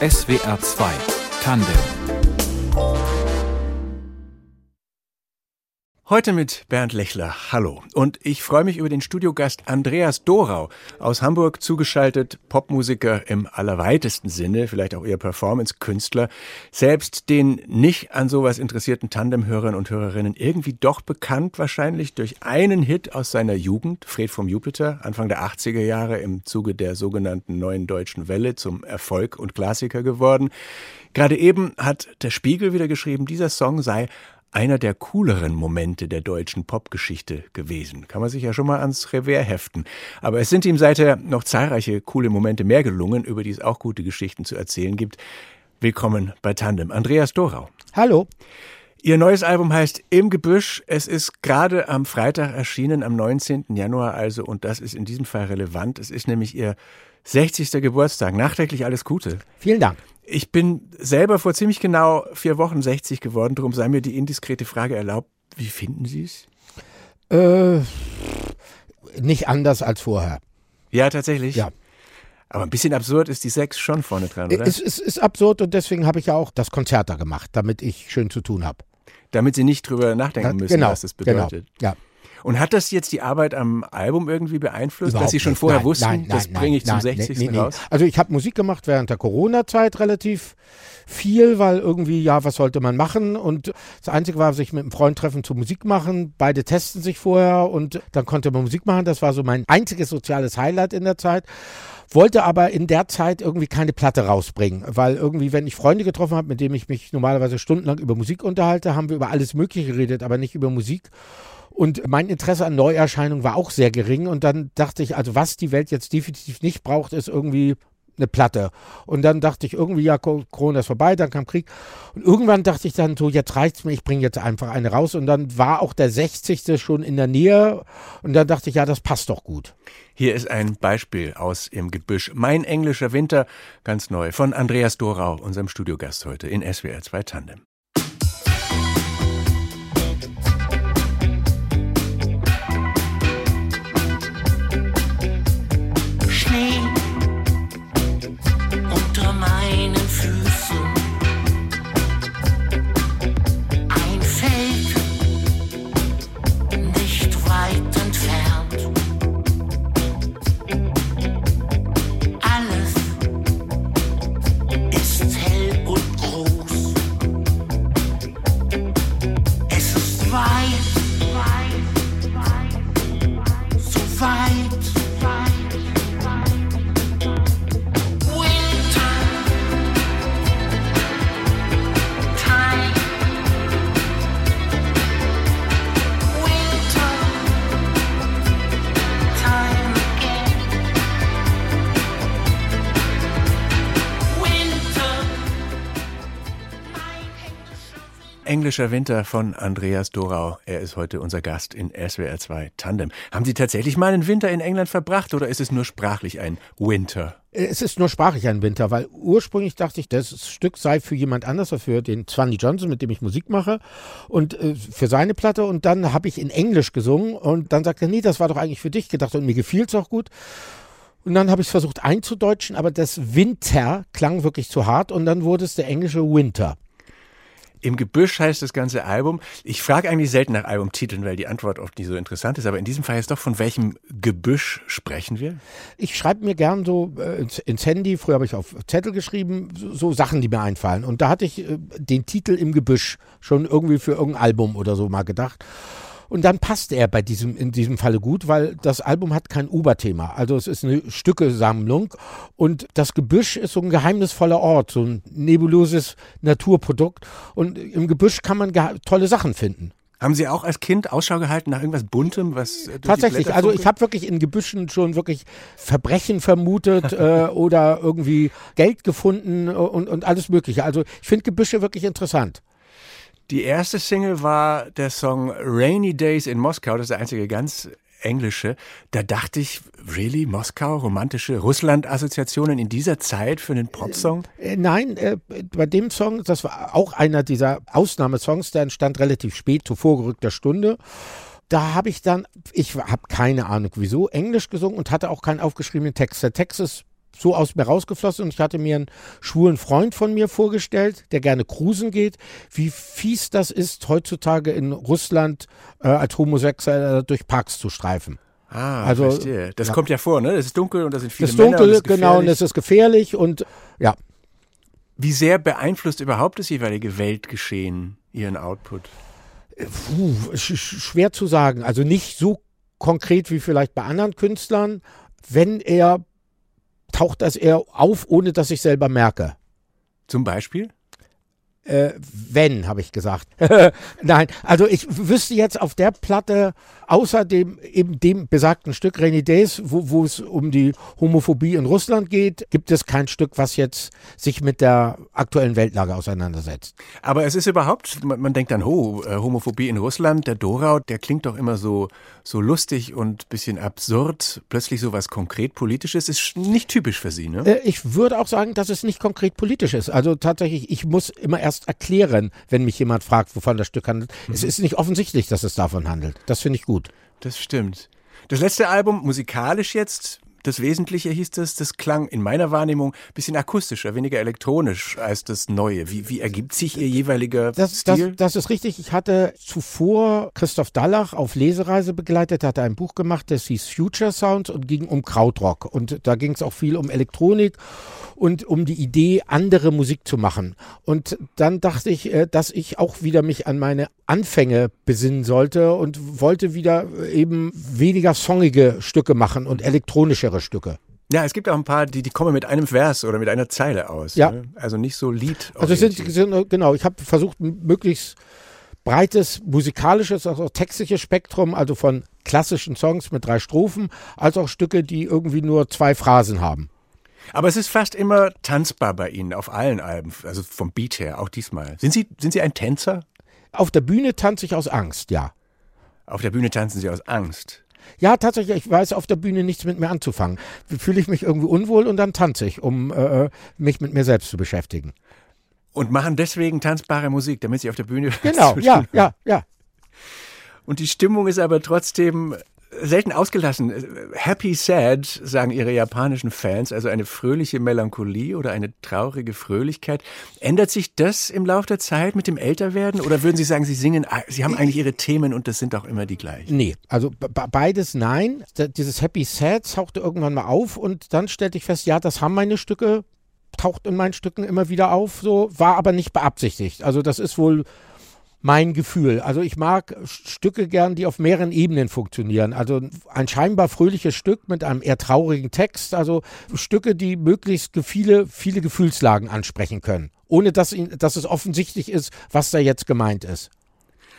SWR 2 Tandem Heute mit Bernd Lechler. Hallo. Und ich freue mich über den Studiogast Andreas Dorau aus Hamburg zugeschaltet, Popmusiker im allerweitesten Sinne, vielleicht auch eher Performance-Künstler. Selbst den nicht an sowas interessierten Tandemhörern und Hörerinnen irgendwie doch bekannt wahrscheinlich durch einen Hit aus seiner Jugend, Fred vom Jupiter, Anfang der 80er Jahre im Zuge der sogenannten Neuen Deutschen Welle zum Erfolg und Klassiker geworden. Gerade eben hat der Spiegel wieder geschrieben, dieser Song sei einer der cooleren Momente der deutschen Popgeschichte gewesen. Kann man sich ja schon mal ans Revers heften. Aber es sind ihm seither noch zahlreiche coole Momente mehr gelungen, über die es auch gute Geschichten zu erzählen gibt. Willkommen bei Tandem. Andreas Dorau. Hallo. Ihr neues Album heißt Im Gebüsch. Es ist gerade am Freitag erschienen, am 19. Januar also, und das ist in diesem Fall relevant. Es ist nämlich Ihr 60. Geburtstag. Nachträglich alles Gute. Vielen Dank. Ich bin selber vor ziemlich genau vier Wochen 60 geworden, darum sei mir die indiskrete Frage erlaubt. Wie finden Sie es? Äh, nicht anders als vorher. Ja, tatsächlich? Ja. Aber ein bisschen absurd ist die Sechs schon vorne dran, oder? Es, es ist absurd und deswegen habe ich ja auch das Konzert da gemacht, damit ich schön zu tun habe. Damit Sie nicht drüber nachdenken müssen, genau, was das bedeutet. Genau, ja. Und hat das jetzt die Arbeit am Album irgendwie beeinflusst, Überhaupt dass Sie schon nicht. vorher nein, wussten, nein, das nein, bringe ich zum nein, 60. Nee, nee, raus? Also ich habe Musik gemacht während der Corona-Zeit relativ viel, weil irgendwie, ja, was sollte man machen? Und das Einzige war, sich mit einem Freund treffen zu Musik machen. Beide testen sich vorher und dann konnte man Musik machen. Das war so mein einziges soziales Highlight in der Zeit wollte aber in der Zeit irgendwie keine Platte rausbringen, weil irgendwie, wenn ich Freunde getroffen habe, mit denen ich mich normalerweise stundenlang über Musik unterhalte, haben wir über alles Mögliche geredet, aber nicht über Musik. Und mein Interesse an Neuerscheinungen war auch sehr gering. Und dann dachte ich, also was die Welt jetzt definitiv nicht braucht, ist irgendwie eine Platte. Und dann dachte ich irgendwie, ja, Corona ist vorbei, dann kam Krieg. Und irgendwann dachte ich dann so, jetzt reicht's mir, ich bringe jetzt einfach eine raus. Und dann war auch der 60. schon in der Nähe. Und dann dachte ich, ja, das passt doch gut. Hier ist ein Beispiel aus Im Gebüsch. Mein englischer Winter, ganz neu, von Andreas Dorau, unserem Studiogast heute in SWR 2 Tandem. Englischer Winter von Andreas Dorau. Er ist heute unser Gast in SWR 2 Tandem. Haben Sie tatsächlich mal einen Winter in England verbracht oder ist es nur sprachlich ein Winter? Es ist nur sprachlich ein Winter, weil ursprünglich dachte ich, das Stück sei für jemand anders, als für den Swanee Johnson, mit dem ich Musik mache und äh, für seine Platte. Und dann habe ich in Englisch gesungen und dann sagte er, nee, das war doch eigentlich für dich gedacht und mir gefiel es auch gut. Und dann habe ich es versucht einzudeutschen, aber das Winter klang wirklich zu hart und dann wurde es der englische Winter. Im Gebüsch heißt das ganze Album. Ich frage eigentlich selten nach Albumtiteln, weil die Antwort oft nicht so interessant ist. Aber in diesem Fall ist doch, von welchem Gebüsch sprechen wir? Ich schreibe mir gern so äh, ins, Handy, früher habe ich auf Zettel geschrieben, so, so Sachen, die mir einfallen. Und da hatte ich äh, den Titel im Gebüsch schon irgendwie für irgendein Album oder so mal gedacht. Und dann passt er bei diesem, in diesem Falle gut, weil das Album hat kein Oberthema. Also es ist eine Stückesammlung und das Gebüsch ist so ein geheimnisvoller Ort, so ein nebulöses Naturprodukt. Und im Gebüsch kann man tolle Sachen finden. Haben Sie auch als Kind Ausschau gehalten nach irgendwas Buntem, was Tatsächlich, also ich habe wirklich in Gebüschen schon wirklich Verbrechen vermutet äh, oder irgendwie Geld gefunden äh, und, und alles Mögliche. Also ich finde Gebüsche wirklich interessant. Die erste Single war der Song Rainy Days in Moskau, das ist der einzige ganz englische. Da dachte ich, really, Moskau, romantische Russland-Assoziationen in dieser Zeit für einen Popsong? Äh, nein, äh, bei dem Song, das war auch einer dieser Ausnahmesongs, der entstand relativ spät, zu vorgerückter Stunde. Da habe ich dann, ich habe keine Ahnung wieso, Englisch gesungen und hatte auch keinen aufgeschriebenen Text. Der Text ist so aus mir rausgeflossen und ich hatte mir einen schwulen Freund von mir vorgestellt, der gerne cruisen geht, wie fies das ist, heutzutage in Russland äh, als Homosexueller durch Parks zu streifen. Ah, Also, verstehe. Das ja. kommt ja vor, ne? Es ist dunkel und da sind viele Das ist Männer. dunkel, und es ist genau, und es ist gefährlich und ja, Wie sehr beeinflusst überhaupt das jeweilige Weltgeschehen Ihren Output? Puh, sch sch- schwer zu sagen. Also nicht so konkret wie vielleicht bei anderen Künstlern. Wenn er, taucht das eher auf, ohne dass ich selber merke. Zum Beispiel? Äh, wenn, habe ich gesagt. Nein, also ich wüsste jetzt auf der Platte, außer dem eben dem besagten Stück Rainy Days, wo, es um die Homophobie in Russland geht, gibt es kein Stück, was jetzt sich mit der aktuellen Weltlage auseinandersetzt. Aber es ist überhaupt, man, man denkt dann, oh, Homophobie in Russland, der Dorau, der klingt doch immer so, so lustig und bisschen absurd. Plötzlich sowas konkret Politisches ist nicht typisch für Sie, ne? Äh, Ich würde auch sagen, dass es nicht konkret politisch ist. Also tatsächlich, ich muss immer erst erklären, wenn mich jemand fragt, wovon das Stück handelt. Es ist nicht offensichtlich, dass es davon handelt. Das finde ich gut. Das stimmt. Das letzte Album, musikalisch jetzt, das Wesentliche hieß das, das klang in meiner Wahrnehmung ein bisschen akustischer, weniger elektronisch als das Neue. Wie, wie ergibt sich Ihr jeweiliger Das, das, Stil? das ist richtig. Ich hatte zuvor Christoph Dallach auf Lesereise begleitet, hatte ein Buch gemacht, das hieß Future Sounds und ging um Krautrock. Und da ging es auch viel um Elektronik und um die Idee, andere Musik zu machen. Und dann dachte ich, äh, dass ich auch wieder mich an meine Anfänge besinnen sollte und wollte wieder äh, eben weniger songige Stücke machen und elektronischere Stücke. ja, es gibt auch ein paar, die, die kommen mit einem Vers oder mit einer Zeile aus. Ja. Ne? Also nicht so Lied. Also sind, sind genau, ich habe versucht, ein möglichst breites musikalisches, also auch textliches Spektrum, also von klassischen Songs mit drei Strophen, als auch Stücke, die irgendwie nur zwei Phrasen haben. Aber es ist fast immer tanzbar bei Ihnen auf allen Alben, also vom Beat her, auch diesmal. Sind Sie, sind Sie ein Tänzer? Auf der Bühne tanze ich aus Angst, ja. Auf der Bühne tanzen Sie aus Angst. Ja, tatsächlich, ich weiß auf der Bühne nichts mit mir anzufangen. Fühle ich mich irgendwie unwohl und dann tanze ich, um äh, mich mit mir selbst zu beschäftigen. Und machen deswegen tanzbare Musik, damit Sie auf der Bühne Genau, ja, ja, ja. Und die Stimmung ist aber trotzdem selten ausgelassen. Happy Sad, sagen ihre japanischen Fans, also eine fröhliche Melancholie oder eine traurige Fröhlichkeit. Ändert sich das im Laufe der Zeit mit dem Älterwerden? Oder würden Sie sagen, Sie singen, Sie haben eigentlich Ihre Themen und das sind auch immer die gleichen? Nee, also be- be- beides nein. Dieses Happy Sad tauchte irgendwann mal auf und dann stellte ich fest, ja, das haben meine Stücke, taucht in meinen Stücken immer wieder auf, so, war aber nicht beabsichtigt. Also das ist wohl mein Gefühl. Also ich mag Stücke gern, die auf mehreren Ebenen funktionieren. Also ein scheinbar fröhliches Stück mit einem eher traurigen Text. Also Stücke, die möglichst viele, viele Gefühlslagen ansprechen können. Ohne dass, dass es offensichtlich ist, was da jetzt gemeint ist.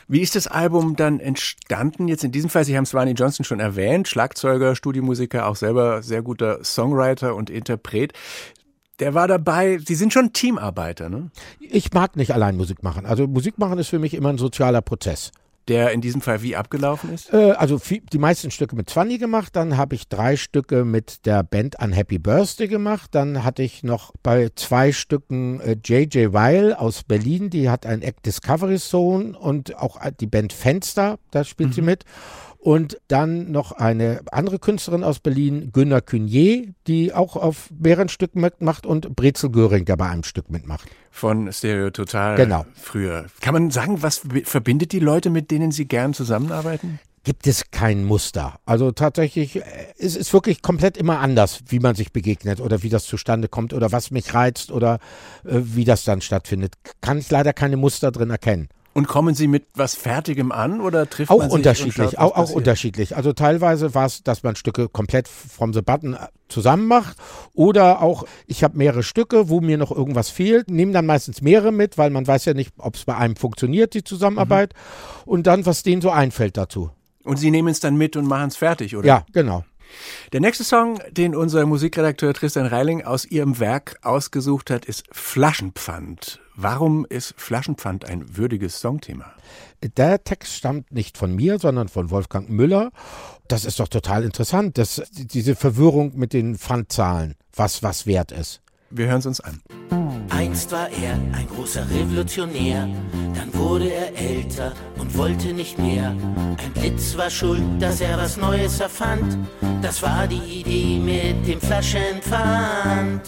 Wie ist das Album dann entstanden? Jetzt in diesem Fall, Sie haben Swanee Johnson schon erwähnt, Schlagzeuger, Studiomusiker, auch selber sehr guter Songwriter und Interpret. Der war dabei, Sie sind schon Teamarbeiter, ne? Ich mag nicht allein Musik machen. Also Musik machen ist für mich immer ein sozialer Prozess. Der in diesem Fall wie abgelaufen ist? Äh, also viel, die meisten Stücke mit Zwanni gemacht, dann habe ich drei Stücke mit der Band Unhappy Birthday gemacht, dann hatte ich noch bei zwei Stücken äh, J.J. Weil aus Berlin, die hat ein Act Discovery Zone und auch äh, die Band Fenster, da spielt sie mit. Und dann noch eine andere Künstlerin aus Berlin, Günter Cunier, die auch auf mehreren Stücken mitmacht und Brezel Göring, der bei einem Stück mitmacht. Von Stereo Total Genau. früher. Kann man sagen, was verbindet die Leute, mit denen Sie gern zusammenarbeiten? gibt es kein Muster. Also tatsächlich, äh, es ist wirklich komplett immer anders, wie man sich begegnet oder wie das zustande kommt oder was mich reizt oder äh, wie das dann stattfindet. Kann ich leider keine Muster drin erkennen. Und kommen Sie mit was Fertigem an oder trifft man Auch sich und unterschiedlich, schaut, auch, auch unterschiedlich. Also teilweise war es, dass man Stücke komplett from the button äh, zusammen macht oder auch, ich habe mehrere Stücke, wo mir noch irgendwas fehlt, nehme dann meistens mehrere mit, weil man weiß ja nicht, ob es bei einem funktioniert, die Zusammenarbeit und dann, was denen so einfällt dazu. Und Sie nehmen es dann mit und machen es fertig, oder? Ja, genau. Der nächste Song, den unser Musikredakteur Tristan Reiling aus ihrem Werk ausgesucht hat, ist Flaschenpfand. Warum ist Flaschenpfand ein würdiges Songthema? Der Text stammt nicht von mir, sondern von Wolfgang Müller. Das ist doch total interessant, dass diese Verwirrung mit den Pfandzahlen, was was wert ist. Wir hören es uns an. Einst war er ein großer Revolutionär, dann wurde er älter und wollte nicht mehr. Ein Blitz war schuld, dass er was Neues erfand. Das war die Idee mit dem Flaschenpfand.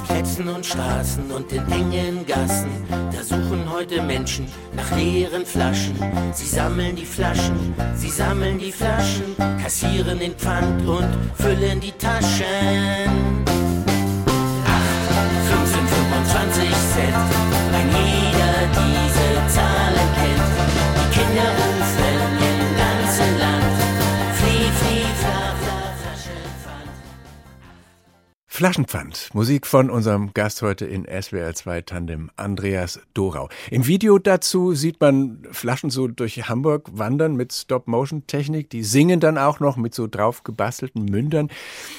Auf Plätzen und Straßen und in engen Gassen, da suchen heute Menschen nach leeren Flaschen. Sie sammeln die Flaschen, sie sammeln die Flaschen, kassieren den Pfand und füllen die Taschen. 15, 25 Cent, Flaschenpfand. Musik von unserem Gast heute in SWR 2 Tandem, Andreas Dorau. Im Video dazu sieht man Flaschen so durch Hamburg wandern mit Stop-Motion-Technik. Die singen dann auch noch mit so drauf gebastelten Mündern.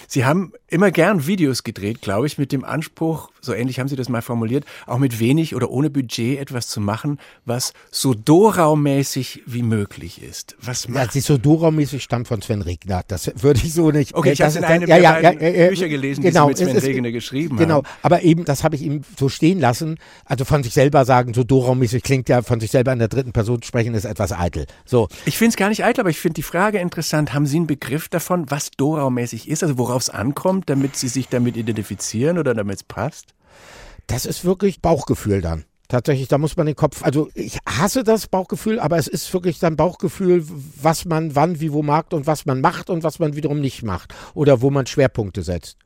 Sie haben immer gern Videos gedreht, glaube ich, mit dem Anspruch, so ähnlich haben Sie das mal formuliert, auch mit wenig oder ohne Budget etwas zu machen, was so Dorau-mäßig wie möglich ist. Was Ja, macht sie so Dora-mäßig stammt von Sven Regner. Das würde ich so nicht. Okay, ich habe in einem dann- der beiden Bücher gelesen, die Mit Sven es ist- Regner geschrieben Genau, haben. aber eben, das habe ich ihm so stehen lassen. Also von sich selber sagen, so Dora-mäßig klingt ja, von sich selber in der dritten Person sprechen, ist etwas eitel. So, Ich finde es gar nicht eitel, aber ich finde die Frage interessant. Haben Sie einen Begriff davon, was Dorau-mäßig ist, also worauf es ankommt, damit Sie sich damit identifizieren oder damit es passt? das ist wirklich Bauchgefühl dann. Tatsächlich, da muss man den Kopf, also ich hasse das Bauchgefühl, aber es ist wirklich dann Bauchgefühl, was man wann, wie, wo mag und was man macht und was man wiederum nicht macht oder wo man Schwerpunkte setzt.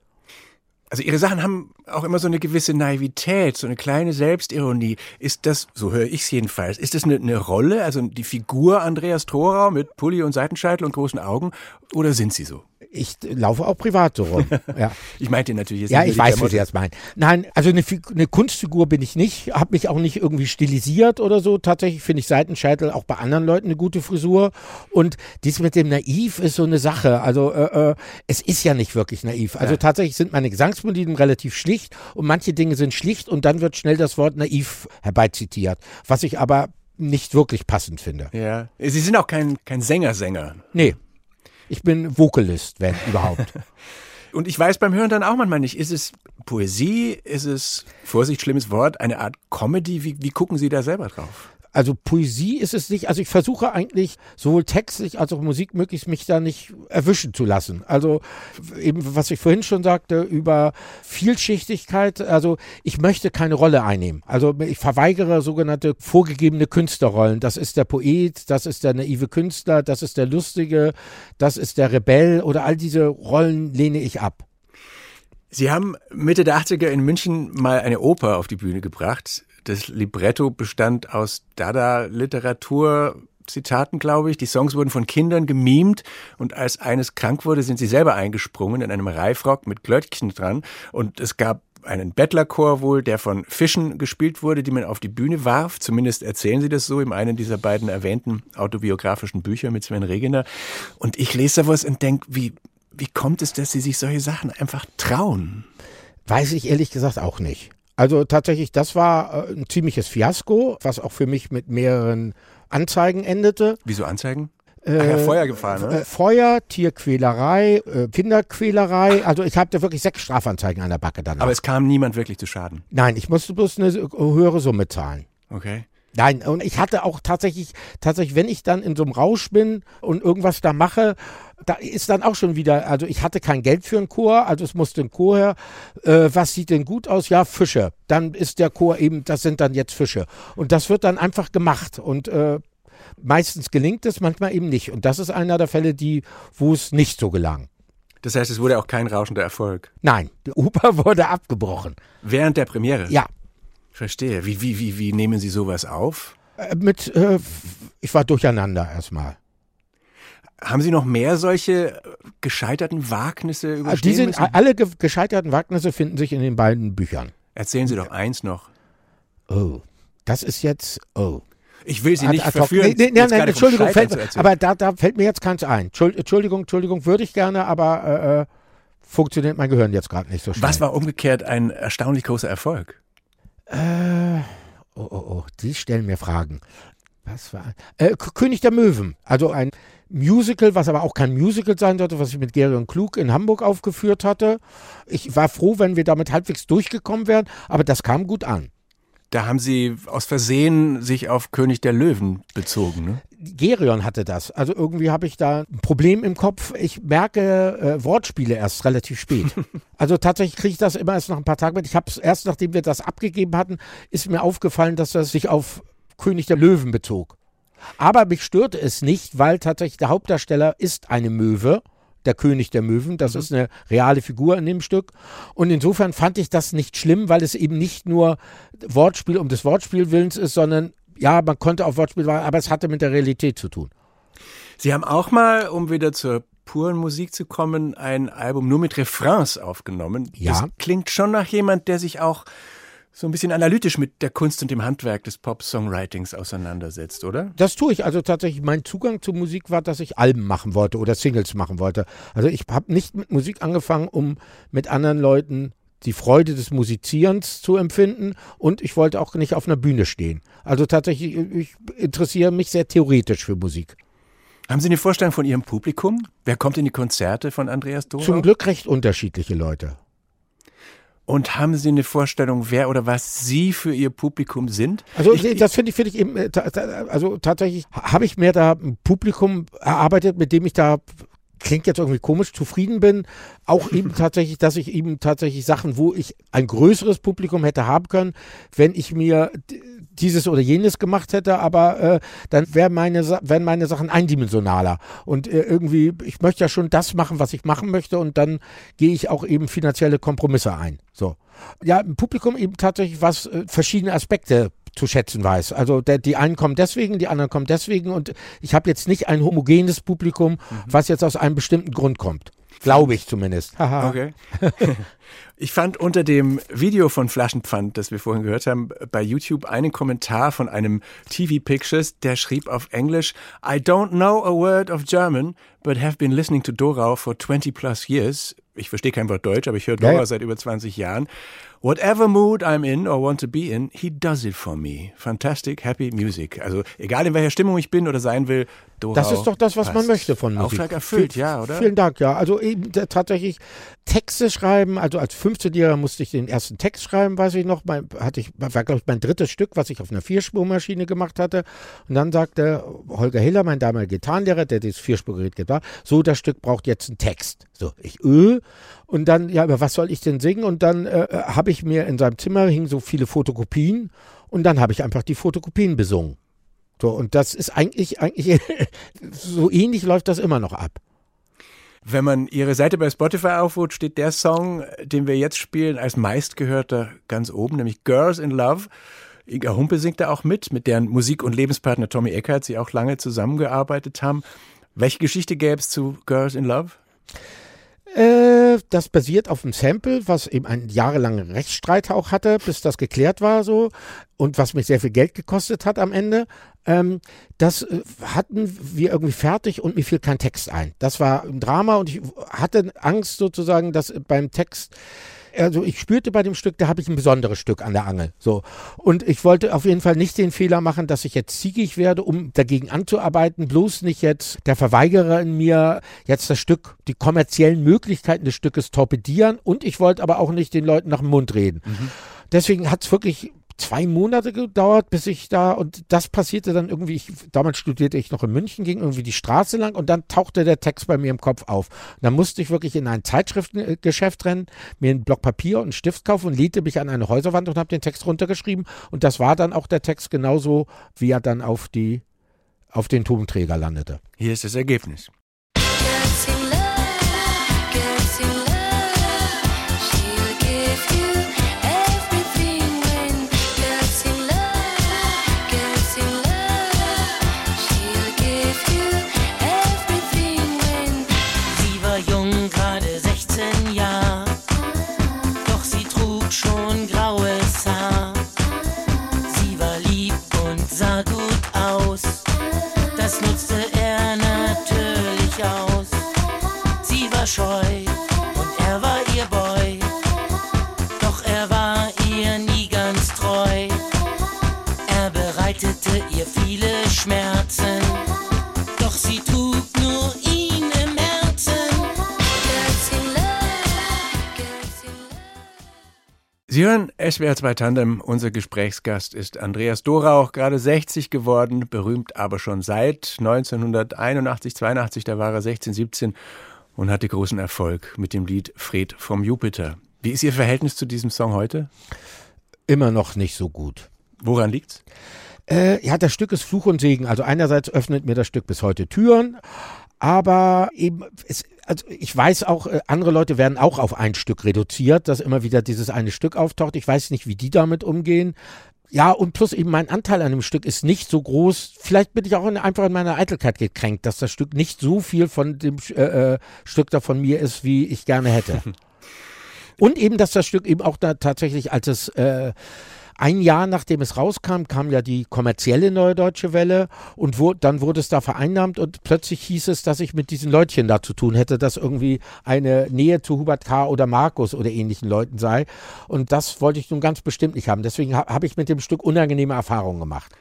Also Ihre Sachen haben auch immer so eine gewisse Naivität, so eine kleine Selbstironie. Ist das, so höre ich es jedenfalls, ist das eine, eine Rolle, also die Figur Andreas Thorau mit Pulli und Seitenscheitel und großen Augen, oder sind Sie so? Ich laufe auch privat so rum. Ja. Ich meinte natürlich jetzt Ja, nicht ich weiß, wie Sie das meinen. Nein, also eine, eine Kunstfigur bin ich nicht, habe mich auch nicht irgendwie stilisiert oder so. Tatsächlich finde ich Seitenscheitel auch bei anderen Leuten eine gute Frisur. Und dies mit dem Naiv ist so eine Sache. Also äh, äh, es ist ja nicht wirklich naiv. Also tatsächlich sind meine Gesangsmelodien relativ schlicht und manche Dinge sind schlicht und dann wird schnell das Wort naiv herbeizitiert, was ich aber nicht wirklich passend finde. Ja. Sie sind auch kein, kein Sänger-Sänger. Nee. Ich bin Vocalist, wenn überhaupt. Und ich weiß beim Hören dann auch manchmal nicht, ist es Poesie, ist es, Vorsicht, schlimmes Wort, eine Art Comedy? Wie, wie gucken Sie da selber drauf? Also Poesie ist es nicht. Also ich versuche eigentlich sowohl textlich als auch Musik möglichst mich da nicht erwischen zu lassen. Also eben, was ich vorhin schon sagte, über Vielschichtigkeit. Also ich möchte keine Rolle einnehmen. Also ich verweigere sogenannte vorgegebene Künstlerrollen. Das ist der Poet, das ist der naive Künstler, das ist der Lustige, das ist der Rebell oder all diese Rollen lehne ich ab. Sie haben Mitte der 80er in München mal eine Oper auf die Bühne gebracht. Das Libretto bestand aus Dada-Literatur, Zitaten, glaube ich. Die Songs wurden von Kindern gemimt und als eines krank wurde, sind sie selber eingesprungen in einem Reifrock mit Glöckchen dran und es gab einen Bettlerchor wohl, der von Fischen gespielt wurde, die man auf die Bühne warf. Zumindest erzählen sie das so in einem dieser beiden erwähnten autobiografischen Bücher mit Sven Regener. Und ich lese da was und denke, wie, wie kommt es, dass sie sich solche Sachen einfach trauen? Weiß ich ehrlich gesagt auch nicht. Also tatsächlich, das war äh, ein ziemliches Fiasko, was auch für mich mit mehreren Anzeigen endete. Wieso Anzeigen? Ach ja, Feuer gefahren, ne? Äh, Feuer, Tierquälerei, äh, Kinderquälerei. Also ich hatte wirklich sechs Strafanzeigen an der Backe danach. Aber es kam niemand wirklich zu Schaden. Nein, ich musste bloß eine höhere Summe zahlen. Okay. Nein, und ich hatte auch tatsächlich, tatsächlich, wenn ich dann in so einem Rausch bin und irgendwas da mache, da ist dann auch schon wieder, also ich hatte kein Geld für einen Chor, also es musste ein Chor her. Äh, was sieht denn gut aus? Ja, Fische. Dann ist der Chor eben, das sind dann jetzt Fische. Und das wird dann einfach gemacht. Und äh, meistens gelingt es, manchmal eben nicht. Und das ist einer der Fälle, die, wo es nicht so gelang. Das heißt, es wurde auch kein rauschender Erfolg. Nein, die Oper wurde abgebrochen. Während der Premiere? Ja, Verstehe. Wie, wie, wie, wie nehmen Sie sowas auf? äh, mit, äh, ich war durcheinander erstmal. Haben Sie noch mehr solche äh, gescheiterten Wagnisse Also überstehen die sind, müssen? alle ge gescheiterten Wagnisse finden sich in den beiden Büchern. Erzählen Sie doch eins noch. Oh, das ist jetzt, oh. Ich will Sie Ad- nicht ad hoc. verführen. Nee, nee, nein, nein, Entschuldigung, fällt, aber da, da fällt mir jetzt keins ein. Entschuld- Entschuldigung, Entschuldigung, würde ich gerne, aber äh, äh, funktioniert mein Gehirn jetzt gerade nicht so schnell. Was war umgekehrt ein erstaunlich großer Erfolg? Äh, oh, oh, oh, die stellen mir Fragen. Was war? Äh, König der Möwen. Also ein Musical, was aber auch kein Musical sein sollte, was ich mit Gerion Klug in Hamburg aufgeführt hatte. Ich war froh, wenn wir damit halbwegs durchgekommen wären, aber das kam gut an. Da haben Sie aus Versehen sich auf König der Löwen bezogen, ne? Gerion hatte das. Also irgendwie habe ich da ein Problem im Kopf. Ich merke äh, Wortspiele erst relativ spät. also tatsächlich kriege ich das immer erst nach ein paar Tagen mit. Ich habe es erst, nachdem wir das abgegeben hatten, ist mir aufgefallen, dass das sich auf König der Löwen bezog. Aber mich störte es nicht, weil tatsächlich der Hauptdarsteller ist eine Möwe, der König der Möwen. Das ist eine reale Figur in dem Stück. Und insofern fand ich das nicht schlimm, weil es eben nicht nur Wortspiel um des Wortspielwillens ist, sondern ja, man konnte auf Wortspiel, aber es hatte mit der Realität zu tun. Sie haben auch mal, um wieder zur puren Musik zu kommen, ein Album nur mit Refrains aufgenommen. Ja. Das klingt schon nach jemand, der sich auch so ein bisschen analytisch mit der Kunst und dem Handwerk des Pop-Songwritings auseinandersetzt, oder? Das tue ich. Also tatsächlich, mein Zugang zur Musik war, dass ich Alben machen wollte oder Singles machen wollte. Also ich habe nicht mit Musik angefangen, um mit anderen Leuten die Freude des Musizierens zu empfinden und ich wollte auch nicht auf einer Bühne stehen. Also tatsächlich, ich interessiere mich sehr theoretisch für Musik. Haben Sie eine Vorstellung von Ihrem Publikum? Wer kommt in die Konzerte von Andreas Dorau? Zum Glück recht unterschiedliche Leute. Und haben Sie eine Vorstellung, wer oder was Sie für Ihr Publikum sind? Also Ich- das finde ich, finde ich eben, äh, also tatsächlich habe ich mir da ein Publikum erarbeitet, mit dem ich da klingt jetzt irgendwie komisch, zufrieden bin. Auch eben tatsächlich, dass ich eben tatsächlich Sachen, wo ich ein größeres Publikum hätte haben können, wenn ich mir dieses oder jenes gemacht hätte, aber äh, dann wär meine, wären meine Sachen eindimensionaler. Und äh, irgendwie, ich möchte ja schon das machen, was ich machen möchte und dann gehe ich auch eben finanzielle Kompromisse ein. So. Ja, im Publikum eben tatsächlich, was äh, verschiedene Aspekte zu schätzen weiß. Also der, die einen kommen deswegen, die anderen kommen deswegen und ich habe jetzt nicht ein homogenes Publikum, was jetzt aus einem bestimmten Grund kommt. Glaube ich zumindest. Haha. Okay. Ich fand unter dem Video von Flaschenpfand, das wir vorhin gehört haben, bei YouTube einen Kommentar von einem TV Pictures, der schrieb auf Englisch, I don't know a word of German, but have been listening to Dorau for 20 plus years. Ich verstehe kein Wort Deutsch, aber ich höre Ja, Dorau ja. seit über 20 Jahren. Whatever mood I'm in or want to be in, he does it for me. Fantastic, happy music. Also egal in welcher Stimmung ich bin oder sein will, Dorau Das ist doch das, was man möchte von Musik. Auftrag erfüllt, ja, oder? Vielen Dank, ja. Also eben tatsächlich Texte schreiben. Also als 15-Jähriger musste ich den ersten Text schreiben, weiß ich noch. Mein, hatte ich, war, glaube ich, mein drittes Stück, was ich auf einer Vierspurmaschine gemacht hatte. Und dann sagte Holger Hiller, mein damaliger Gitarrenlehrer, der dieses Vierspurgerät war, so, das Stück braucht jetzt einen Text. So, ich, öh. Und dann, ja, aber was soll ich denn singen? Und dann äh, habe ich mir in seinem Zimmer hingen so viele Fotokopien und dann habe ich einfach die Fotokopien besungen. So, und das ist eigentlich, eigentlich so ähnlich läuft das immer noch ab. Wenn man Ihre Seite bei Spotify aufruft, steht der Song, den wir jetzt spielen, als meistgehörter ganz oben, nämlich Girls in Love. Inga Humpe singt da auch mit, mit deren Musik- und Lebenspartner Tommy Eckert sie auch lange zusammengearbeitet haben. Welche Geschichte gäbe es zu Girls in Love? Äh, das basiert auf einem Sample, was eben einen jahrelangen Rechtsstreit auch hatte, bis das geklärt war so und was mich sehr viel Geld gekostet hat am Ende. Ähm, das äh, hatten wir irgendwie fertig und mir fiel kein Text ein. Das war ein Drama und ich hatte Angst sozusagen, dass beim Text also ich spürte bei dem Stück, da habe ich ein besonderes Stück an der Angel. So. Und ich wollte auf jeden Fall nicht den Fehler machen, dass ich jetzt ziegig werde, um dagegen anzuarbeiten, bloß nicht jetzt der Verweigerer in mir jetzt das Stück, die kommerziellen Möglichkeiten des Stückes torpedieren und ich wollte aber auch nicht den Leuten nach dem Mund reden. Deswegen hat es wirklich zwei Monate gedauert, bis ich da, und das passierte dann irgendwie, ich, damals studierte ich noch in München, ging irgendwie die Straße lang und dann tauchte der Text bei mir im Kopf auf. Und dann musste ich wirklich in ein Zeitschriftengeschäft rennen, mir einen Block Papier und einen Stift kaufen und lehnte mich an eine Häuserwand und habe den Text runtergeschrieben. Und das war dann auch der Text genauso, wie er dann auf die, auf den Tobenträger landete. Hier ist das Ergebnis. SWR2 Tandem, unser Gesprächsgast ist Andreas Dorauch, gerade 60 geworden, berühmt aber schon seit 1981, 82, da war er 16, 17 und hatte großen Erfolg mit dem Lied Fred vom Jupiter. Wie ist Ihr Verhältnis zu diesem Song heute? Immer noch nicht so gut. Woran liegt's? Äh, ja, das Stück ist Fluch und Segen. Also einerseits öffnet mir das Stück bis heute Türen, aber eben, es also ich weiß auch, äh, andere Leute werden auch auf ein Stück reduziert, dass immer wieder dieses eine Stück auftaucht. Ich weiß nicht, wie die damit umgehen. Ja, und plus eben mein Anteil an dem Stück ist nicht so groß. Vielleicht bin ich auch in, einfach in meiner Eitelkeit gekränkt, dass das Stück nicht so viel von dem äh, äh, Stück da von mir ist, wie ich gerne hätte. Und eben, dass das Stück eben auch da tatsächlich, als es äh, ein Jahr nachdem es rauskam, kam ja die kommerzielle Neue Deutsche Welle und wo, dann wurde es da vereinnahmt und plötzlich hieß es, dass ich mit diesen Leutchen da zu tun hätte, dass irgendwie eine Nähe zu Hubert K. oder Markus oder ähnlichen Leuten sei. Und das wollte ich nun ganz bestimmt nicht haben. Deswegen ha habe ich mit dem Stück unangenehme Erfahrungen gemacht.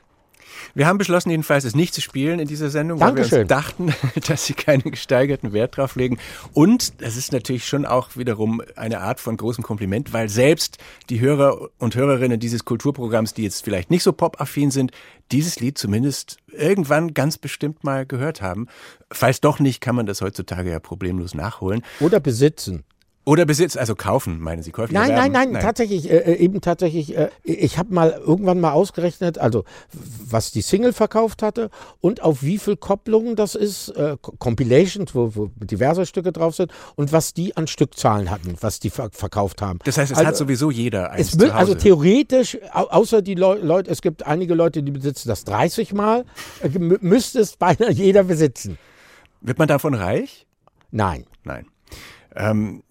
Wir haben beschlossen, jedenfalls es nicht zu spielen in dieser Sendung, weil wir Dankeschön. dachten, dass Sie keinen gesteigerten Wert drauf legen. Und das ist natürlich schon auch wiederum eine Art von großem Kompliment, weil selbst die Hörer und Hörerinnen dieses Kulturprogramms, die jetzt vielleicht nicht so popaffin sind, dieses Lied zumindest irgendwann ganz bestimmt mal gehört haben. Falls doch nicht, kann man das heutzutage ja problemlos nachholen. Oder besitzen. Oder Besitz, also kaufen, meinen Sie, käuflich Nein, nein, erwerben? nein, tatsächlich, äh, äh, eben tatsächlich, äh, ich habe mal irgendwann mal ausgerechnet, also was die Single verkauft hatte und auf wie viel Kopplungen das ist, äh, Co- Compilations, wo, wo diverse Stücke drauf sind und was die an Stückzahlen hatten, was die ver verkauft haben. Das heißt, es Also- hat sowieso jeder eins Es zu also theoretisch, au außer die Leu Leute, es gibt einige Leute, die besitzen das 30 Mal, äh, mü- müsste es beinahe jeder besitzen. Wird man davon reich? Nein. Nein. Ähm,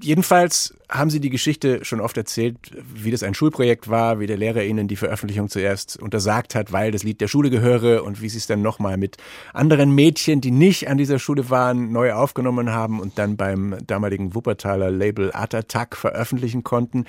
jedenfalls haben Sie die Geschichte schon oft erzählt, wie das ein Schulprojekt war, wie der Lehrer Ihnen die Veröffentlichung zuerst untersagt hat, weil das Lied der Schule gehöre und wie Sie es dann nochmal mit anderen Mädchen, die nicht an dieser Schule waren, neu aufgenommen haben und dann beim damaligen Wuppertaler Label Art Attack veröffentlichen konnten.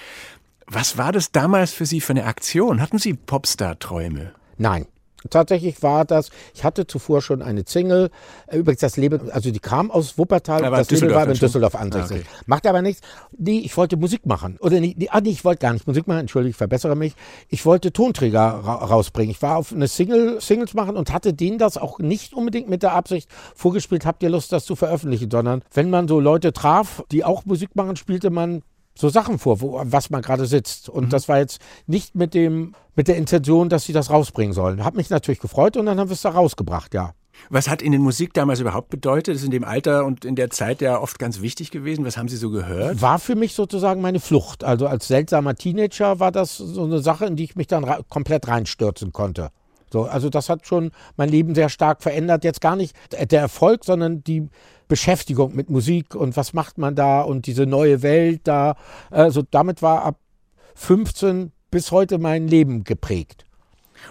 Was war das damals für Sie für eine Aktion? Hatten Sie Popstar-Träume? Nein. Tatsächlich war das, ich hatte zuvor schon eine Single, äh, übrigens das Leben, also die kam aus Wuppertal, Aber das Label war in? Düsseldorf Ah, ansässig. okay. Macht aber nichts. Nee, ich wollte Musik machen. Oder nee, nee, ah, nee, ich wollte gar nicht Musik machen, entschuldige, ich verbessere mich. Ich wollte Tonträger ra rausbringen. Ich war auf eine Single, Singles machen und hatte denen das auch nicht unbedingt mit der Absicht vorgespielt, habt ihr Lust, das zu veröffentlichen, sondern wenn man so Leute traf, die auch Musik machen, spielte man so Sachen vor, wo, was man gerade sitzt. Und das war jetzt nicht mit dem, mit der Intention, dass sie das rausbringen sollen. Hat mich natürlich gefreut und dann haben wir es da rausgebracht, ja. Was hat Ihnen Musik damals überhaupt bedeutet? Das ist in dem Alter und in der Zeit ja oft ganz wichtig gewesen. Was haben Sie so gehört? War für mich sozusagen meine Flucht. Also als seltsamer Teenager war das so eine Sache, in die ich mich dann ra komplett reinstürzen konnte. So, also das hat schon mein Leben sehr stark verändert. Jetzt gar nicht der Erfolg, sondern die Beschäftigung mit Musik und was macht man da und diese neue Welt da. Also damit war ab 15 bis heute mein Leben geprägt.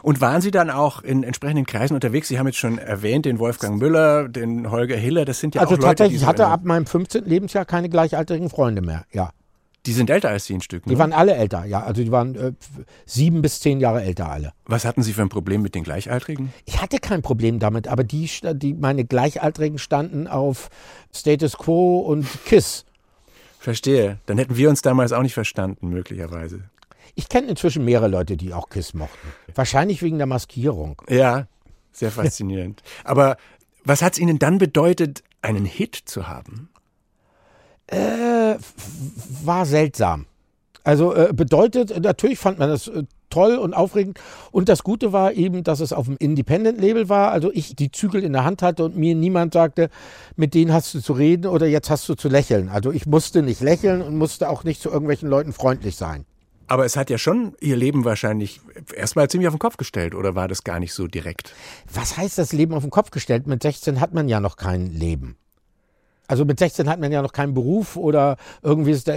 Und waren Sie dann auch in entsprechenden Kreisen unterwegs? Sie haben jetzt schon erwähnt, den Wolfgang Müller, den Holger Hiller, das sind ja also auch Leute, tatsächlich, die, ich hatte ab meinem 15. Lebensjahr keine gleichaltrigen Freunde mehr. Ja, die sind älter als Sie ein Stück. Ne? die waren alle älter. Ja, also die waren äh, sieben bis zehn Jahre älter alle. Was hatten Sie für ein Problem mit den Gleichaltrigen? Ich hatte kein Problem damit, aber die, die meine Gleichaltrigen standen auf Status Quo und Kiss. Verstehe. Dann hätten wir uns damals auch nicht verstanden, möglicherweise. Ich kenne inzwischen mehrere Leute, die auch Kiss mochten. Wahrscheinlich wegen der Maskierung. Ja, sehr faszinierend. Aber was hat es Ihnen dann bedeutet, einen Hit zu haben? Äh, war seltsam. Also äh, bedeutet, natürlich fand man das äh, toll und aufregend. Und das Gute war eben, dass es auf dem Independent-Label war. Also ich die Zügel in der Hand hatte und mir niemand sagte, mit denen hast du zu reden oder jetzt hast du zu lächeln. Also ich musste nicht lächeln und musste auch nicht zu irgendwelchen Leuten freundlich sein. Aber es hat ja schon Ihr Leben wahrscheinlich erstmal ziemlich auf den Kopf gestellt, oder war das gar nicht so direkt? Was heißt das Leben auf den Kopf gestellt? Mit 16 hat man ja noch kein Leben. Also mit 16 hat man ja noch keinen Beruf oder irgendwie ist da,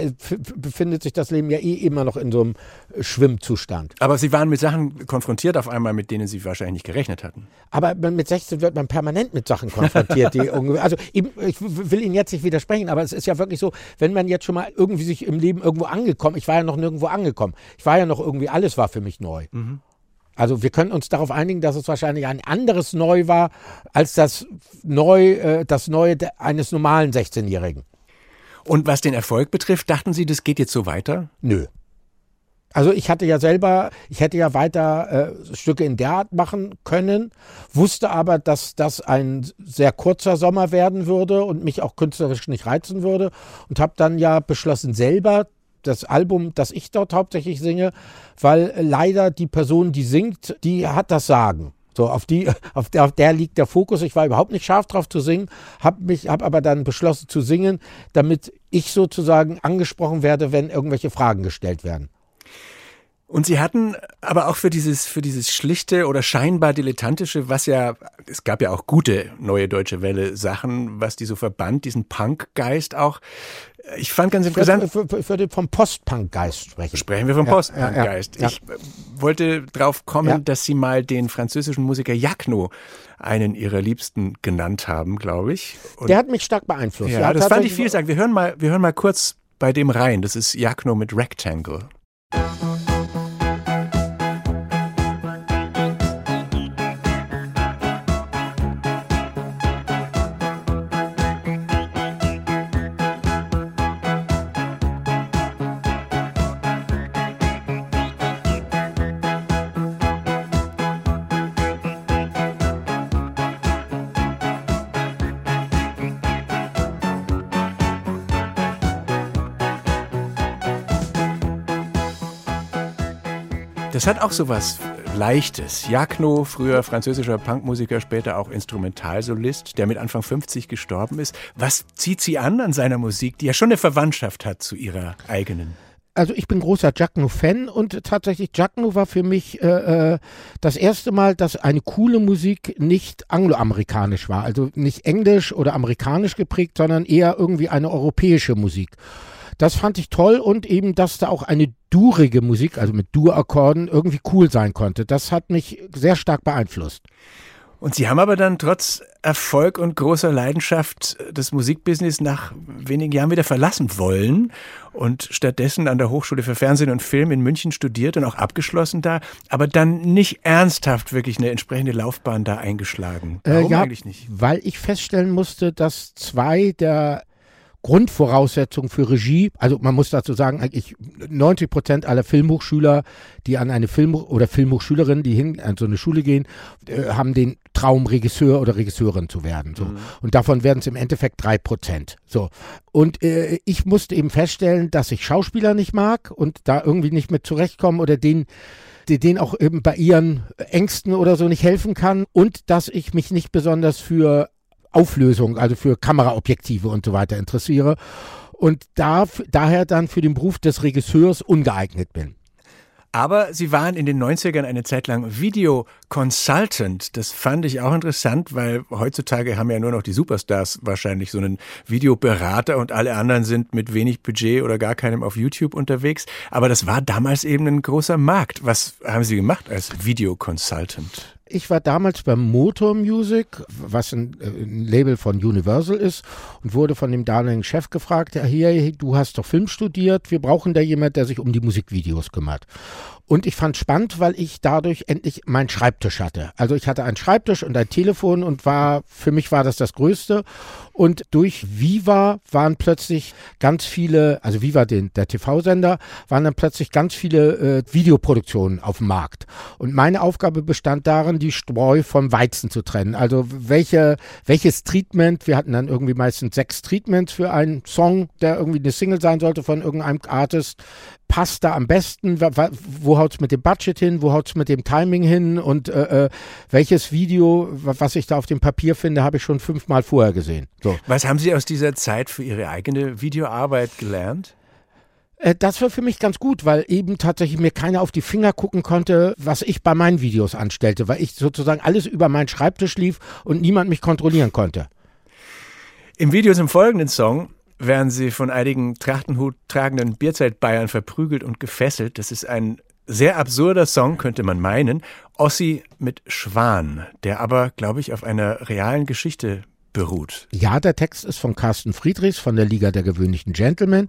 befindet sich das Leben ja eh immer noch in so einem Schwimmzustand. Aber Sie waren mit Sachen konfrontiert auf einmal, mit denen Sie wahrscheinlich nicht gerechnet hatten. Aber mit 16 wird man permanent mit Sachen konfrontiert, die irgendwie, also ich will Ihnen jetzt nicht widersprechen, aber es ist ja wirklich so, wenn man jetzt schon mal irgendwie sich im Leben irgendwo angekommen, ich war ja noch nirgendwo angekommen, ich war ja noch irgendwie, alles war für mich neu. Also wir können uns darauf einigen, dass es wahrscheinlich ein anderes Neu war als das Neu, äh, das Neue eines normalen 16-Jährigen. Und was den Erfolg betrifft, dachten Sie, das geht jetzt so weiter? Nö. Also ich hatte ja selber, ich hätte ja weiter äh, Stücke in der Art machen können, wusste aber, dass das ein sehr kurzer Sommer werden würde und mich auch künstlerisch nicht reizen würde und habe dann ja beschlossen, selber das Album, das ich dort hauptsächlich singe, weil leider die Person, die singt, die hat das Sagen. So, auf die, auf der, auf der liegt der Fokus. Ich war überhaupt nicht scharf drauf zu singen, habe habe aber dann beschlossen zu singen, damit ich sozusagen angesprochen werde, wenn irgendwelche Fragen gestellt werden. Und Sie hatten aber auch für dieses, für dieses schlichte oder scheinbar dilettantische, was ja, es gab ja auch gute neue deutsche Welle Sachen, was die so verband, diesen Punkgeist auch. Ich fand ganz Ich interessant. würde, für, für den vom Post-Punk-Geist sprechen. Sprechen wir vom Ja, Postgeist. ja, ja, Ich wollte drauf kommen, dass Sie mal den französischen Musiker Jacno einen Ihrer Liebsten genannt haben, glaube ich. Und Der hat mich stark beeinflusst. ja, das fand ich viel sagen. Wir hören mal, wir hören mal kurz bei dem rein. Das ist Jacno mit Rectangle. Das hat auch so was Leichtes. Jacno, früher französischer Punkmusiker, später auch Instrumentalsolist, der mit Anfang 50 gestorben ist. Was zieht Sie an an seiner Musik, die ja schon eine Verwandtschaft hat zu Ihrer eigenen? Also ich bin großer Giacomo-Fan und tatsächlich Giacomo war für mich äh, äh, das erste Mal, dass eine coole Musik nicht angloamerikanisch war, also nicht englisch oder amerikanisch geprägt, sondern eher irgendwie eine europäische Musik. Das fand ich toll und eben, dass da auch eine durige Musik, also mit Dur-Akkorden, irgendwie cool sein konnte. Das hat mich sehr stark beeinflusst. Und Sie haben aber dann trotz Erfolg und großer Leidenschaft das Musikbusiness nach wenigen Jahren wieder verlassen wollen und stattdessen an der Hochschule für Fernsehen und Film in München studiert und auch abgeschlossen da, aber dann nicht ernsthaft wirklich eine entsprechende Laufbahn da eingeschlagen. Warum Äh, ja, eigentlich nicht? Weil ich feststellen musste, dass zwei der Grundvoraussetzungen für Regie, also man muss dazu sagen, eigentlich 90 Prozent aller Filmhochschüler, die an eine Film- oder Filmhochschülerinnen, die hin an so eine Schule gehen, äh, haben den Traum, Regisseur oder Regisseurin zu werden. So. Und davon werden es im Endeffekt drei Prozent. So. Und äh, ich musste eben feststellen, dass ich Schauspieler nicht mag und da irgendwie nicht mit zurechtkommen oder den die denen auch eben bei ihren Ängsten oder so nicht helfen kann und dass ich mich nicht besonders für Auflösung, also für Kameraobjektive und so weiter interessiere und da, daher dann für den Beruf des Regisseurs ungeeignet bin. Aber Sie waren in den 90ern eine Zeit lang Video-Consultant. Das fand ich auch interessant, weil heutzutage haben ja nur noch die Superstars wahrscheinlich so einen Videoberater und alle anderen sind mit wenig Budget oder gar keinem auf YouTube unterwegs. Aber das war damals eben ein großer Markt. Was haben Sie gemacht als Video-Consultant? Ich war damals beim Motor Music, was ein, äh, ein Label von Universal ist, und wurde von dem damaligen Chef gefragt, ja, hier, du hast doch Film studiert, wir brauchen da jemand, der sich um die Musikvideos kümmert. Und ich fand spannend, weil ich dadurch endlich meinen Schreibtisch hatte. Also ich hatte einen Schreibtisch und ein Telefon und war, für mich war das das Größte. Und durch Viva waren plötzlich ganz viele, also Viva, den, der TV-Sender, waren dann plötzlich ganz viele äh, Videoproduktionen auf dem Markt. Und meine Aufgabe bestand darin, die Streu vom Weizen zu trennen. Also welche, welches Treatment, wir hatten dann irgendwie meistens sechs Treatments für einen Song, der irgendwie eine Single sein sollte von irgendeinem Artist, passt da am besten? Wo haut's mit dem Budget hin? Wo haut's mit dem Timing hin? Und äh, äh, welches Video, wa- was ich da auf dem Papier finde, habe ich schon fünfmal vorher gesehen. So. Was haben Sie aus dieser Zeit für Ihre eigene Videoarbeit gelernt? Äh, Das war für mich ganz gut, weil eben tatsächlich mir keiner auf die Finger gucken konnte, was ich bei meinen Videos anstellte, weil ich sozusagen alles über meinen Schreibtisch lief und niemand mich kontrollieren konnte. Im Video zum folgenden Song werden sie von einigen Trachtenhut tragenden Bierzeltbayern verprügelt und gefesselt. Das ist ein sehr absurder Song, könnte man meinen. Ossi mit Schwan, der aber, glaube ich, auf einer realen Geschichte beruht. Ja, der Text ist von Carsten Friedrichs von der Liga der gewöhnlichen Gentlemen.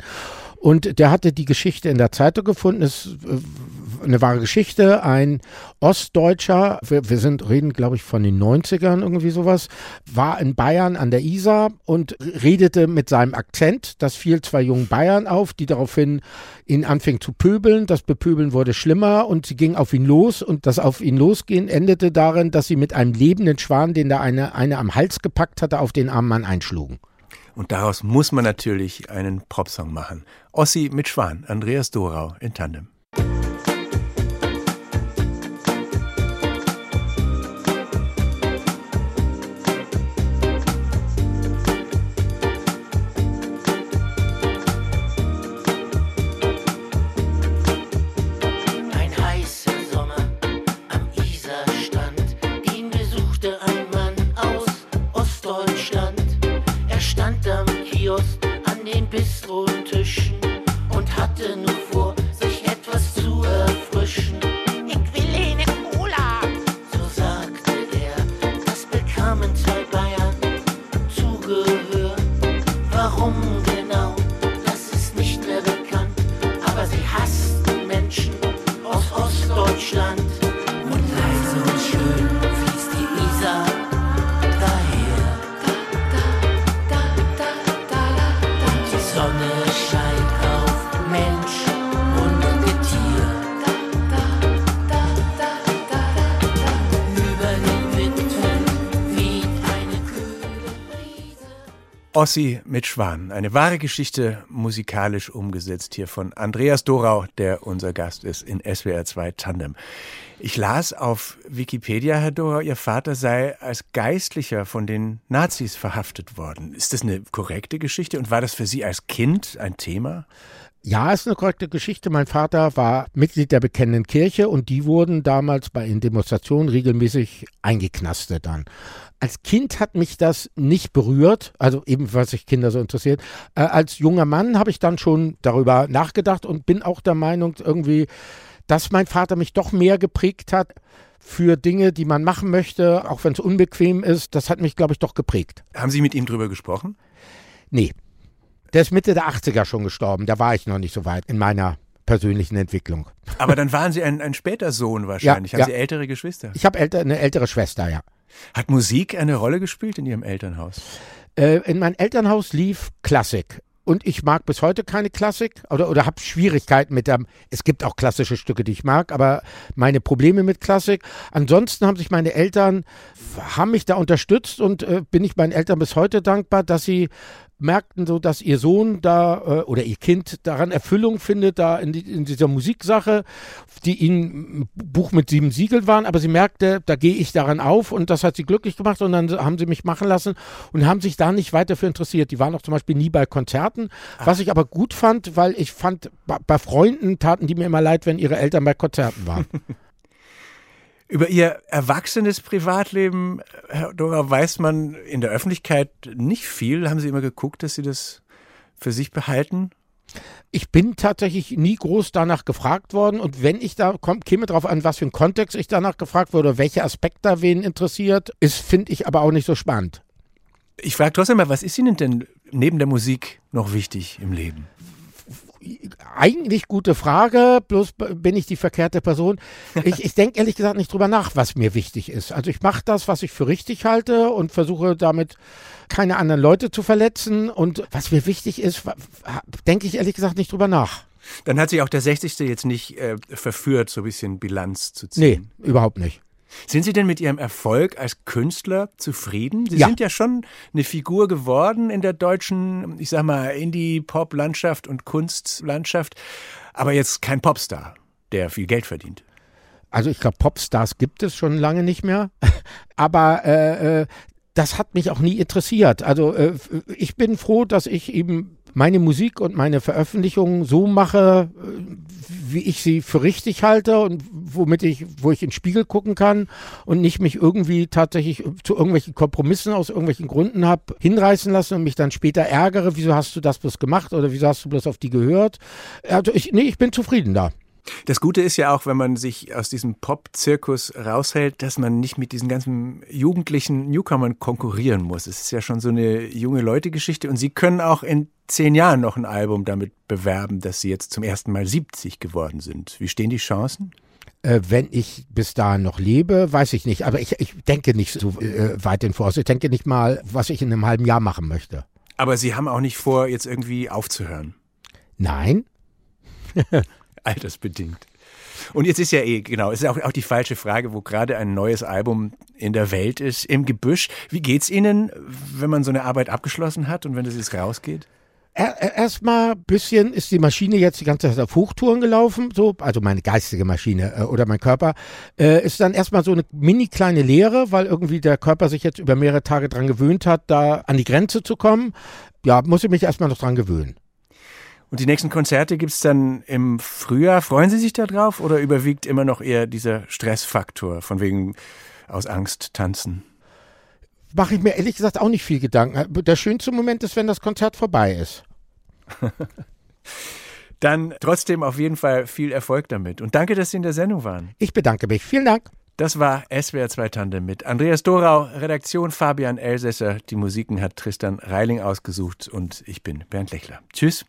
Und der hatte die Geschichte in der Zeitung gefunden. Es äh, eine wahre Geschichte. Ein Ostdeutscher, wir, wir sind, reden glaube ich von den 90ern irgendwie sowas, war in Bayern an der Isar und redete mit seinem Akzent. Das fiel zwei jungen Bayern auf, die daraufhin ihn anfingen zu pöbeln. Das Bepöbeln wurde schlimmer und sie ging auf ihn los und das auf ihn losgehen endete darin, dass sie mit einem lebenden Schwan, den da eine, eine am Hals gepackt hatte, auf den armen Mann einschlugen. Und daraus muss man natürlich einen Popsong machen. Ossi mit Schwan, Andreas Dorau in Tandem. Ossi mit Schwan. Eine wahre Geschichte, musikalisch umgesetzt hier von Andreas Dorau, der unser Gast ist in SWR 2 Tandem. Ich las auf Wikipedia, Herr Dorau, Ihr Vater sei als Geistlicher von den Nazis verhaftet worden. Ist das eine korrekte Geschichte und war das für Sie als Kind ein Thema? Ja, ist eine korrekte Geschichte. Mein Vater war Mitglied der bekennenden Kirche und die wurden damals bei den Demonstrationen regelmäßig eingeknastet dann. Als Kind hat mich das nicht berührt, also eben was sich Kinder so interessiert. Äh, als junger Mann habe ich dann schon darüber nachgedacht und bin auch der Meinung irgendwie, dass mein Vater mich doch mehr geprägt hat für Dinge, die man machen möchte, auch wenn es unbequem ist. Das hat mich, glaube ich, doch geprägt. Haben Sie mit ihm drüber gesprochen? Nee. Der ist Mitte der 80er schon gestorben. Da war ich noch nicht so weit in meiner persönlichen Entwicklung. Aber dann waren Sie ein, ein später Sohn wahrscheinlich. Ja, Haben ja. Sie ältere Geschwister? Ich habe älter, eine ältere Schwester, ja. Hat Musik eine Rolle gespielt in Ihrem Elternhaus? Äh, in meinem Elternhaus lief Klassik. Und ich mag bis heute keine Klassik oder, oder habe Schwierigkeiten mit der. Es gibt auch klassische Stücke, die ich mag, aber meine Probleme mit Klassik. Ansonsten haben sich meine Eltern, haben mich da unterstützt und äh, bin ich meinen Eltern bis heute dankbar, dass sie merkten so, dass ihr Sohn da äh, oder ihr Kind daran Erfüllung findet, da in, die, in dieser Musiksache, die ihnen ein Buch mit sieben Siegeln waren, aber sie merkte, da gehe ich daran auf und das hat sie glücklich gemacht und dann haben sie mich machen lassen und haben sich da nicht weiter für interessiert. Die waren auch zum Beispiel nie bei Konzerten, was ich aber gut fand, weil ich fand, bei, bei Freunden taten die mir immer leid, wenn ihre Eltern bei Konzerten waren. Über Ihr erwachsenes Privatleben, Herr Dora, weiß man in der Öffentlichkeit nicht viel. Haben Sie immer geguckt, dass Sie das für sich behalten? Ich bin tatsächlich nie groß danach gefragt worden und wenn ich da komm, käme drauf an, was für einen Kontext ich danach gefragt wurde, welcher Aspekt da wen interessiert, ist, finde ich aber auch nicht so spannend. Ich frage trotzdem mal, was ist Ihnen denn neben der Musik noch wichtig im Leben? Eigentlich gute Frage, bloß bin ich die verkehrte Person. Ich, ich denke ehrlich gesagt nicht drüber nach, was mir wichtig ist. Also ich mache das, was ich für richtig halte und versuche damit keine anderen Leute zu verletzen. Und was mir wichtig ist, denke ich ehrlich gesagt nicht drüber nach. Dann hat sich auch der 60. jetzt nicht äh, verführt, so ein bisschen Bilanz zu Nee, ziehen. überhaupt nicht. Sind Sie denn mit Ihrem Erfolg als Künstler zufrieden? Sie Ja. sind ja schon eine Figur geworden in der deutschen, ich sag mal, Indie-Pop-Landschaft und Kunstlandschaft, aber jetzt kein Popstar, der viel Geld verdient. Also ich glaube, Popstars gibt es schon lange nicht mehr. Aber äh, äh, das hat mich auch nie interessiert. Also äh, ich bin froh, dass ich eben meine Musik und meine Veröffentlichungen so mache, äh, wie ich sie für richtig halte und womit ich, wo ich in den Spiegel gucken kann und nicht mich irgendwie tatsächlich zu irgendwelchen Kompromissen aus irgendwelchen Gründen habe hinreißen lassen und mich dann später ärgere, wieso hast du das bloß gemacht oder wieso hast du bloß auf die gehört. Also ich, nee, ich bin zufrieden da. Das Gute ist ja auch, wenn man sich aus diesem Pop-Zirkus raushält, dass man nicht mit diesen ganzen jugendlichen Newcomern konkurrieren muss. Es ist ja schon so eine junge Leute-Geschichte und Sie können auch in zehn Jahren noch ein Album damit bewerben, dass Sie jetzt zum ersten Mal 70 geworden sind. Wie stehen die Chancen? Äh, wenn ich bis dahin noch lebe, weiß ich nicht. Aber ich, ich denke nicht so äh, weit in Voraus. Ich denke nicht mal, was ich in einem halben Jahr machen möchte. Aber Sie haben auch nicht vor, jetzt irgendwie aufzuhören. Nein, Altersbedingt. Und jetzt ist ja eh, genau, es ist auch, auch die falsche Frage, wo gerade ein neues Album in der Welt ist, im Gebüsch. Wie geht's Ihnen, wenn man so eine Arbeit abgeschlossen hat und wenn das jetzt rausgeht? Er- er- Erstmal ein bisschen ist die Maschine jetzt die ganze Zeit auf Hochtouren gelaufen, so, also meine geistige Maschine äh, oder mein Körper, äh, ist dann erstmal so eine mini kleine Leere, weil irgendwie der Körper sich jetzt über mehrere Tage dran gewöhnt hat, da an die Grenze zu kommen. Ja, muss ich mich erstmal noch dran gewöhnen. Und die nächsten Konzerte gibt's dann im Frühjahr. Freuen Sie sich da drauf oder überwiegt immer noch eher dieser Stressfaktor von wegen aus Angst tanzen? Mache ich mir ehrlich gesagt auch nicht viel Gedanken. Der schönste Moment ist, wenn das Konzert vorbei ist. Dann trotzdem auf jeden Fall viel Erfolg damit. Und danke, dass Sie in der Sendung waren. Ich bedanke mich. Vielen Dank. Das war SWR 2 Tandem mit Andreas Dorau, Redaktion Fabian Elsässer. Die Musiken hat Tristan Reiling ausgesucht und ich bin Bernd Lechler. Tschüss.